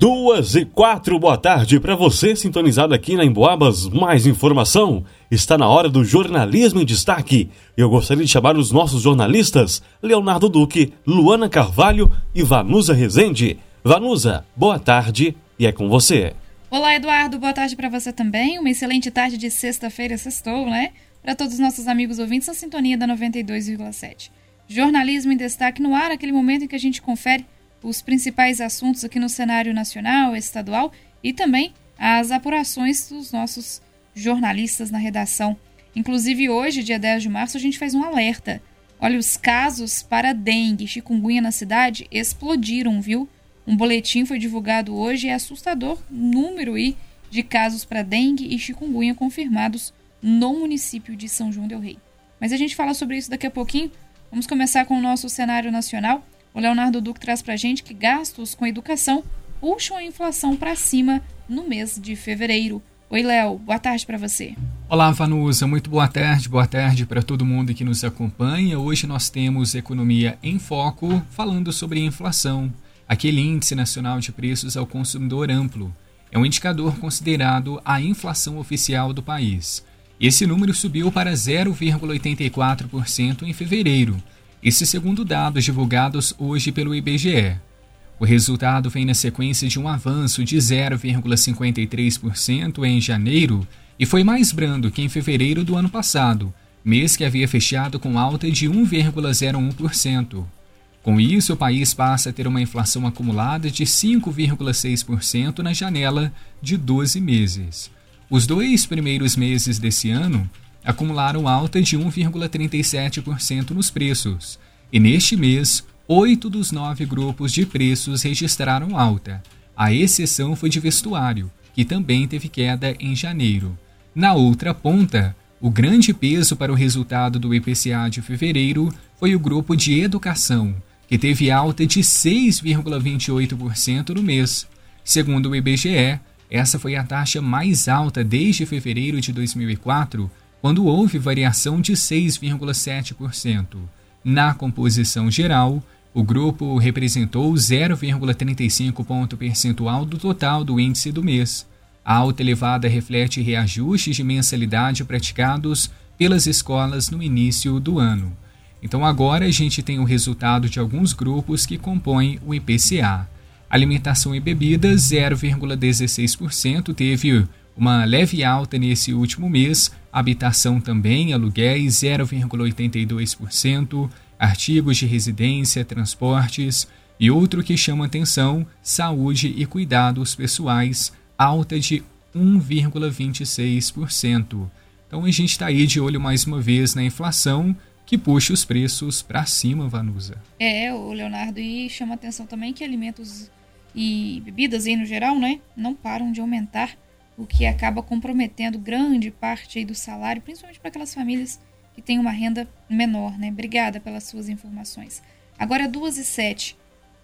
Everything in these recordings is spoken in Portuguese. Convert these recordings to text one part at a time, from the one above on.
Duas e quatro, boa tarde para você sintonizado aqui na Emboabas. Mais informação está na hora do jornalismo em destaque. Eu gostaria de chamar os nossos jornalistas Leonardo Duque, Luana Carvalho e Vanusa Rezende. Vanusa, boa tarde e é com você. Olá, Eduardo, boa tarde para você também. Uma excelente tarde de sexta-feira, sextou, né? Para todos os nossos amigos ouvintes, a sintonia da 92,7. Jornalismo em destaque no ar, aquele momento em que a gente confere os principais assuntos aqui no cenário nacional, estadual e também as apurações dos nossos jornalistas na redação. Inclusive hoje, dia 10 de março, a gente faz um alerta. Olha, os casos para dengue e chikungunya na cidade explodiram, viu? Um boletim foi divulgado hoje e é assustador número aí de casos para dengue e chikungunya confirmados no município de São João del Rei. Mas a gente fala sobre isso daqui a pouquinho. Vamos começar com o nosso cenário nacional. O Leonardo Duque traz para a gente que gastos com educação puxam a inflação para cima no mês de fevereiro. Oi, Léo, boa tarde para você. Olá, Vanusa, muito boa tarde, boa tarde para todo mundo que nos acompanha. Hoje nós temos Economia em Foco falando sobre inflação, aquele índice nacional de preços ao consumidor amplo. É um indicador considerado a inflação oficial do país. Esse número subiu para 0,84% em fevereiro esse segundo dados divulgados hoje pelo IBGE. O resultado vem na sequência de um avanço de 0,53% em janeiro e foi mais brando que em fevereiro do ano passado, mês que havia fechado com alta de 1,01%. Com isso, o país passa a ter uma inflação acumulada de 5,6% na janela de 12 meses. Os dois primeiros meses desse ano acumularam alta de 1,37% nos preços, e neste mês, oito dos nove grupos de preços registraram alta. A exceção foi de vestuário, que também teve queda em janeiro. Na outra ponta, o grande peso para o resultado do IPCA de fevereiro foi o grupo de educação, que teve alta de 6,28% no mês. Segundo o IBGE, essa foi a taxa mais alta desde fevereiro de 2004 quando houve variação de 6,7%. Na composição geral, o grupo representou 0,35 ponto percentual do total do índice do mês. A alta elevada reflete reajustes de mensalidade praticados pelas escolas no início do ano. Então agora a gente tem o resultado de alguns grupos que compõem o IPCA. Alimentação e bebidas 0,16% teve uma leve alta nesse último mês, habitação também, aluguéis 0,82%, artigos de residência, transportes e outro que chama atenção, saúde e cuidados pessoais, alta de 1,26%. Então a gente está aí de olho mais uma vez na inflação que puxa os preços para cima, Vanusa. É, o Leonardo, e chama atenção também que alimentos e bebidas aí no geral, né, não param de aumentar o que acaba comprometendo grande parte do salário, principalmente para aquelas famílias que têm uma renda menor, né? Obrigada pelas suas informações. Agora, duas e sete.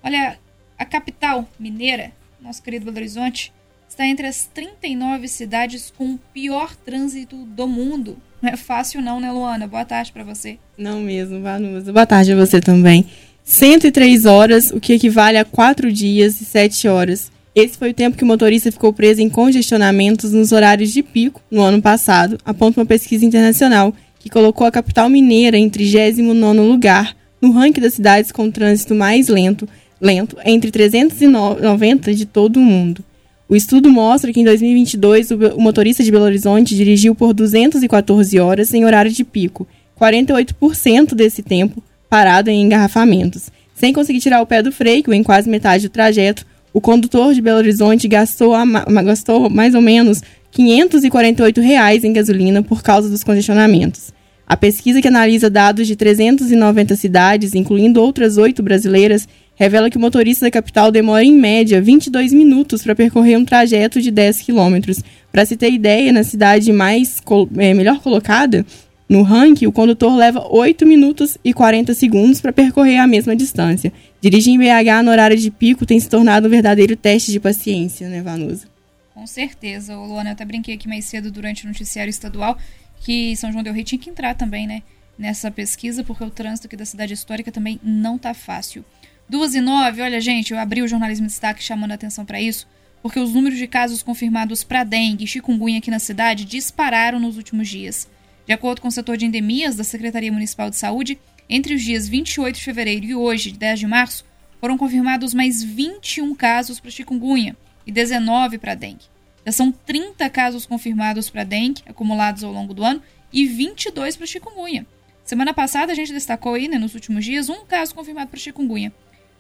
Olha, a capital mineira, nosso querido Belo Horizonte, está entre as 39 cidades com o pior trânsito do mundo. Não é fácil não, né, Luana? Boa tarde para você. Não mesmo, Vanusa. Boa tarde a você também. 103 horas, o que equivale a 4 dias e 7 horas esse foi o tempo que o motorista ficou preso em congestionamentos nos horários de pico no ano passado, aponta uma pesquisa internacional que colocou a capital mineira em 39º lugar no ranking das cidades com trânsito mais lento, lento entre 390 de todo o mundo. O estudo mostra que em 2022 o motorista de Belo Horizonte dirigiu por 214 horas em horário de pico, 48% desse tempo parado em engarrafamentos, sem conseguir tirar o pé do freio em quase metade do trajeto, o condutor de Belo Horizonte gastou, gastou mais ou menos 548 reais em gasolina por causa dos congestionamentos. A pesquisa que analisa dados de 390 cidades, incluindo outras oito brasileiras, revela que o motorista da capital demora em média 22 minutos para percorrer um trajeto de 10 quilômetros. Para se ter ideia, na cidade mais é, melhor colocada, no ranking, o condutor leva 8 minutos e 40 segundos para percorrer a mesma distância. Dirigir em BH no horário de pico tem se tornado um verdadeiro teste de paciência, né, Vanusa? Com certeza. O Luana, eu até brinquei aqui mais cedo durante o noticiário estadual que São João del Rei tinha que entrar também, né, nessa pesquisa, porque o trânsito aqui da cidade histórica também não tá fácil. Duas e nove, olha gente, eu abri o jornalismo de destaque chamando a atenção para isso, porque os números de casos confirmados para dengue e chikungunya aqui na cidade dispararam nos últimos dias. De acordo com o setor de endemias da Secretaria Municipal de Saúde, entre os dias 28 de fevereiro e hoje, 10 de março, foram confirmados mais 21 casos para chikungunya e 19 para dengue. Já são 30 casos confirmados para dengue acumulados ao longo do ano e 22 para chikungunya. Semana passada a gente destacou aí, né, nos últimos dias, um caso confirmado para chikungunya.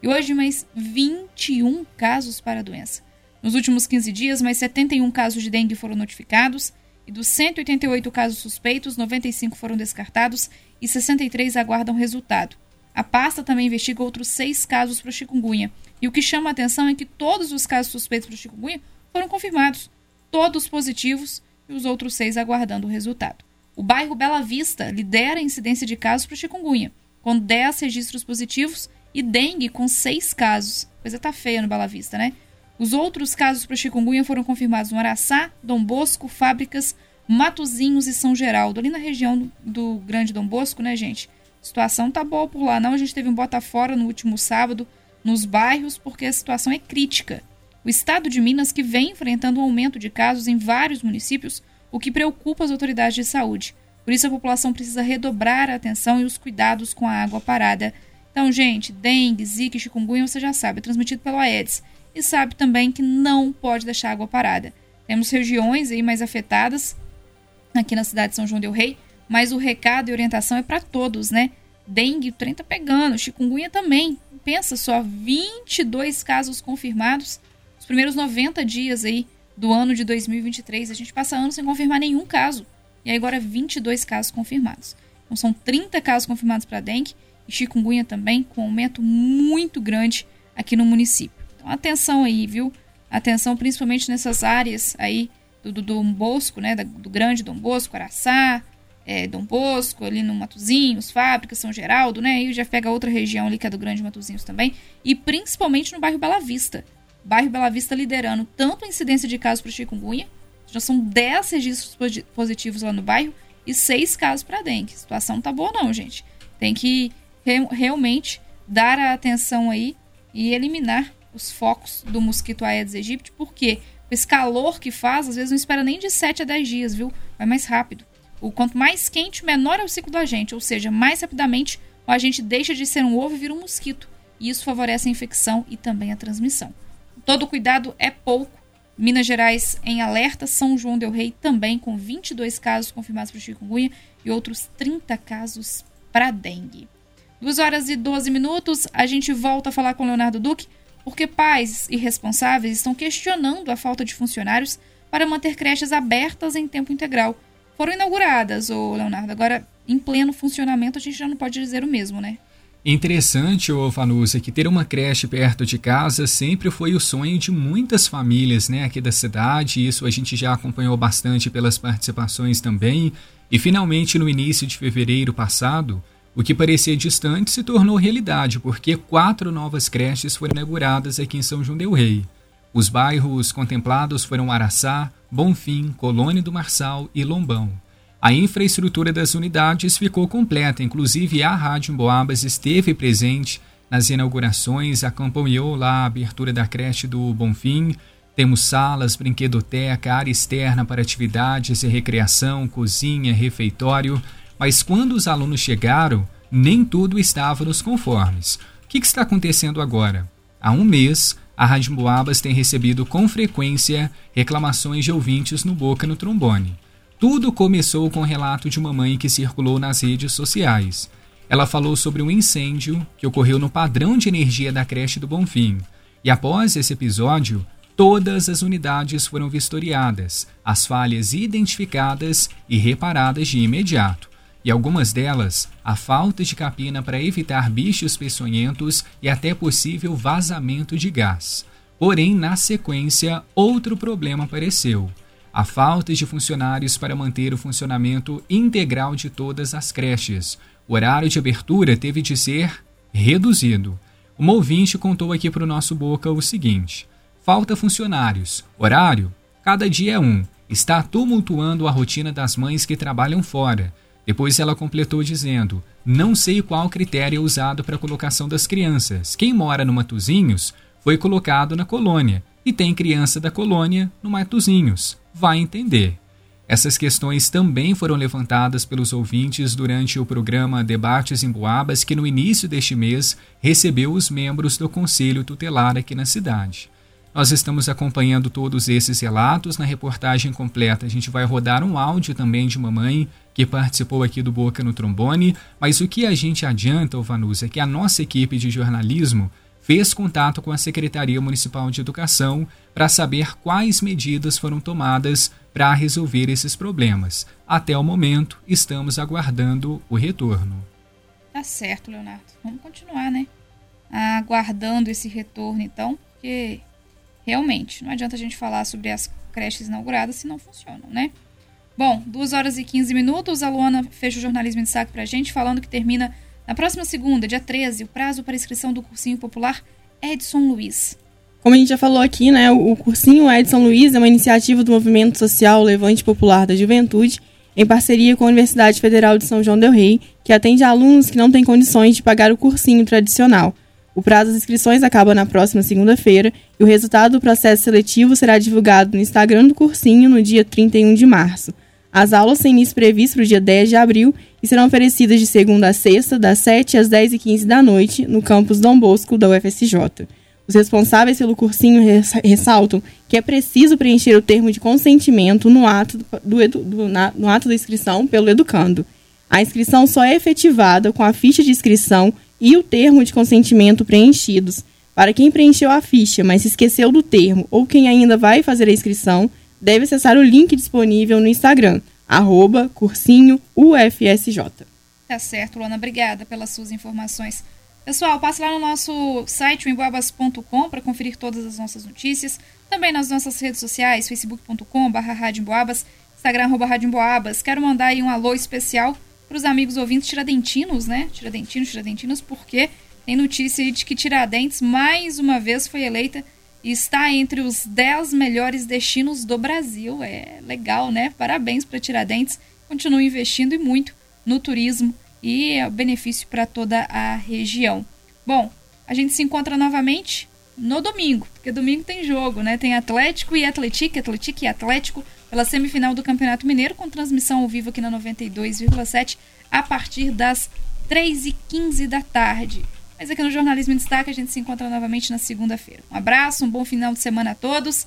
E hoje mais 21 casos para a doença. Nos últimos 15 dias, mais 71 casos de dengue foram notificados e dos 188 casos suspeitos, 95 foram descartados e 63 aguardam resultado. A pasta também investiga outros seis casos para chikungunya. E o que chama a atenção é que todos os casos suspeitos para chikungunya foram confirmados, todos positivos e os outros seis aguardando o resultado. O bairro Bela Vista lidera a incidência de casos para chikungunya, com 10 registros positivos e dengue com 6 casos. Coisa tá feia no Bela Vista, né? Os outros casos para chikungunya foram confirmados no Araçá, Dom Bosco, Fábricas, Matozinhos e São Geraldo, ali na região do, Grande Dom Bosco, né, gente? situação tá boa por lá, não. A gente teve um bota fora no último sábado nos bairros porque a situação é crítica. O estado de Minas que vem enfrentando um aumento de casos em vários municípios, o que preocupa as autoridades de saúde. Por isso a população precisa redobrar a atenção e os cuidados com a água parada. Então, gente, dengue, zika chikungunya você já sabe, é transmitido pelo Aedes. E sabe também que não pode deixar água parada. Temos regiões aí mais afetadas, aqui na cidade de São João del Rei, mas o recado e orientação é para todos, né? Dengue, o trem tá pegando, chikungunya também. Pensa só, 22 casos confirmados nos primeiros 90 dias aí do ano de 2023. A gente passa anos sem confirmar nenhum caso. E agora 22 casos confirmados. Então são 30 casos confirmados para dengue e chikungunya também, com um aumento muito grande aqui no município. Então atenção aí, viu? Atenção principalmente nessas áreas aí do, do Dom Bosco, né? Do grande Dom Bosco, Araçá, é, Dom Bosco, ali no Matozinhos, Fábricas, São Geraldo, né? E já pega outra região ali que é do Grande Matozinhos também. E principalmente no bairro Bela Vista. Bairro Bela Vista liderando tanto a incidência de casos para chikungunya, já são 10 registros positivos lá no bairro e 6 casos para dengue. A situação não tá boa não, gente. Tem que realmente dar a atenção aí e eliminar os focos do mosquito Aedes aegypti, porque esse calor que faz, às vezes não espera nem de 7 a 10 dias, viu? Vai mais rápido. O quanto mais quente, menor é o ciclo do agente, ou seja, mais rapidamente o agente deixa de ser um ovo e vira um mosquito. E isso favorece a infecção e também a transmissão. Todo cuidado é pouco. Minas Gerais em alerta, São João del Rei também com 22 casos confirmados para chikungunya e outros 30 casos para dengue. 2 horas e 12 minutos, a gente volta a falar com Leonardo Duque, porque pais irresponsáveis estão questionando a falta de funcionários para manter creches abertas em tempo integral foram inauguradas, ô Leonardo. Agora, em pleno funcionamento, a gente já não pode dizer o mesmo, né? Interessante, ô Fanusa, que ter uma creche perto de casa sempre foi o sonho de muitas famílias né, aqui da cidade. Isso a gente já acompanhou bastante pelas participações também. E finalmente, no início de fevereiro passado, o que parecia distante se tornou realidade, porque quatro novas creches foram inauguradas aqui em São João Del Rei. Os bairros contemplados foram Araçá, Bonfim, Colônia do Marçal e Lombão. A infraestrutura das unidades ficou completa, inclusive a Rádio Boabas esteve presente nas inaugurações, acompanhou lá a abertura da creche do Bonfim. Temos salas, brinquedoteca, área externa para atividades e recreação, cozinha, refeitório. Mas quando os alunos chegaram, nem tudo estava nos conformes. O que, que está acontecendo agora? Há um mês, a Rádio Boabas tem recebido com frequência reclamações de ouvintes no Boca no Trombone. Tudo começou com o relato de uma mãe que circulou nas redes sociais. Ela falou sobre um incêndio que ocorreu no padrão de energia da creche do Bonfim. E após esse episódio, todas as unidades foram vistoriadas, as falhas identificadas e reparadas de imediato e algumas delas a falta de capina para evitar bichos peçonhentos e até possível vazamento de gás. Porém, na sequência, outro problema apareceu: a falta de funcionários para manter o funcionamento integral de todas as creches. O horário de abertura teve de ser reduzido. Uma ouvinte contou aqui para o nosso Boca o seguinte: falta funcionários, horário, cada dia é um. Está tumultuando a rotina das mães que trabalham fora Depois ela completou dizendo: Não sei qual critério é usado para a colocação das crianças. Quem mora no Matozinhos foi colocado na colônia e tem criança da colônia no Matozinhos. Vai entender. Essas questões também foram levantadas pelos ouvintes durante o programa Debates em Boabas, que no início deste mês recebeu os membros do Conselho Tutelar aqui na cidade. Nós estamos acompanhando todos esses relatos na reportagem completa. A gente vai rodar um áudio também de mamãe que participou aqui do Boca no Trombone, mas o que a gente adianta, Vanus, é que a nossa equipe de jornalismo fez contato com a Secretaria Municipal de Educação para saber quais medidas foram tomadas para resolver esses problemas. Até o momento, estamos aguardando o retorno. Tá certo, Leonardo. Vamos continuar, né? Aguardando esse retorno, então, porque realmente não adianta a gente falar sobre as creches inauguradas se não funcionam, né? Bom, 2 horas e 15 minutos. A Luana fez o jornalismo de saco pra gente, falando que termina na próxima segunda, dia 13, o prazo para inscrição do cursinho popular Edson Luiz. Como a gente já falou aqui, né, o cursinho Edson Luiz é uma iniciativa do movimento social Levante Popular da Juventude, em parceria com a Universidade Federal de São João del Rei, que atende alunos que não têm condições de pagar o cursinho tradicional. O prazo das inscrições acaba na próxima segunda-feira e o resultado do processo seletivo será divulgado no Instagram do cursinho no dia 31 de março. As aulas têm início previsto para o dia 10 de abril e serão oferecidas de segunda a sexta, das 7 às 10 e 15 da noite, no campus Dom Bosco da UFSJ. Os responsáveis pelo cursinho ressaltam que é preciso preencher o termo de consentimento no ato, do, do, na, no ato da inscrição pelo educando. A inscrição só é efetivada com a ficha de inscrição e o termo de consentimento preenchidos. Para quem preencheu a ficha, mas se esqueceu do termo, ou quem ainda vai fazer a inscrição, deve acessar o link disponível no Instagram, arroba cursinho UFSJ. Tá certo, Luana. Obrigada pelas suas informações. Pessoal, passe lá no nosso site, emboabas.com, para conferir todas as nossas notícias. Também nas nossas redes sociais, facebook.com.br, Instagram, arroba Quero mandar aí um alô especial para os amigos ouvintes tiradentinos, né? Tiradentinos, tiradentinos, porque tem notícia aí de que Tiradentes mais uma vez foi eleita está entre os 10 melhores destinos do Brasil. É legal, né? Parabéns para Tiradentes. Continue investindo e muito no turismo e é benefício para toda a região. Bom, a gente se encontra novamente no domingo, porque domingo tem jogo, né? Tem Atlético e Atlético, Atlético e Atlético pela semifinal do Campeonato Mineiro com transmissão ao vivo aqui na 92,7 a partir das 3h15 da tarde. Mas aqui no Jornalismo em Destaque a gente se encontra novamente na segunda-feira. Um abraço, um bom final de semana a todos.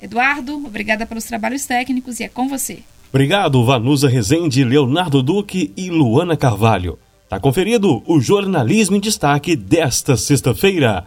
Eduardo, obrigada pelos trabalhos técnicos e é com você. Obrigado, Vanusa Rezende, Leonardo Duque e Luana Carvalho. Tá conferido o Jornalismo em Destaque desta sexta-feira.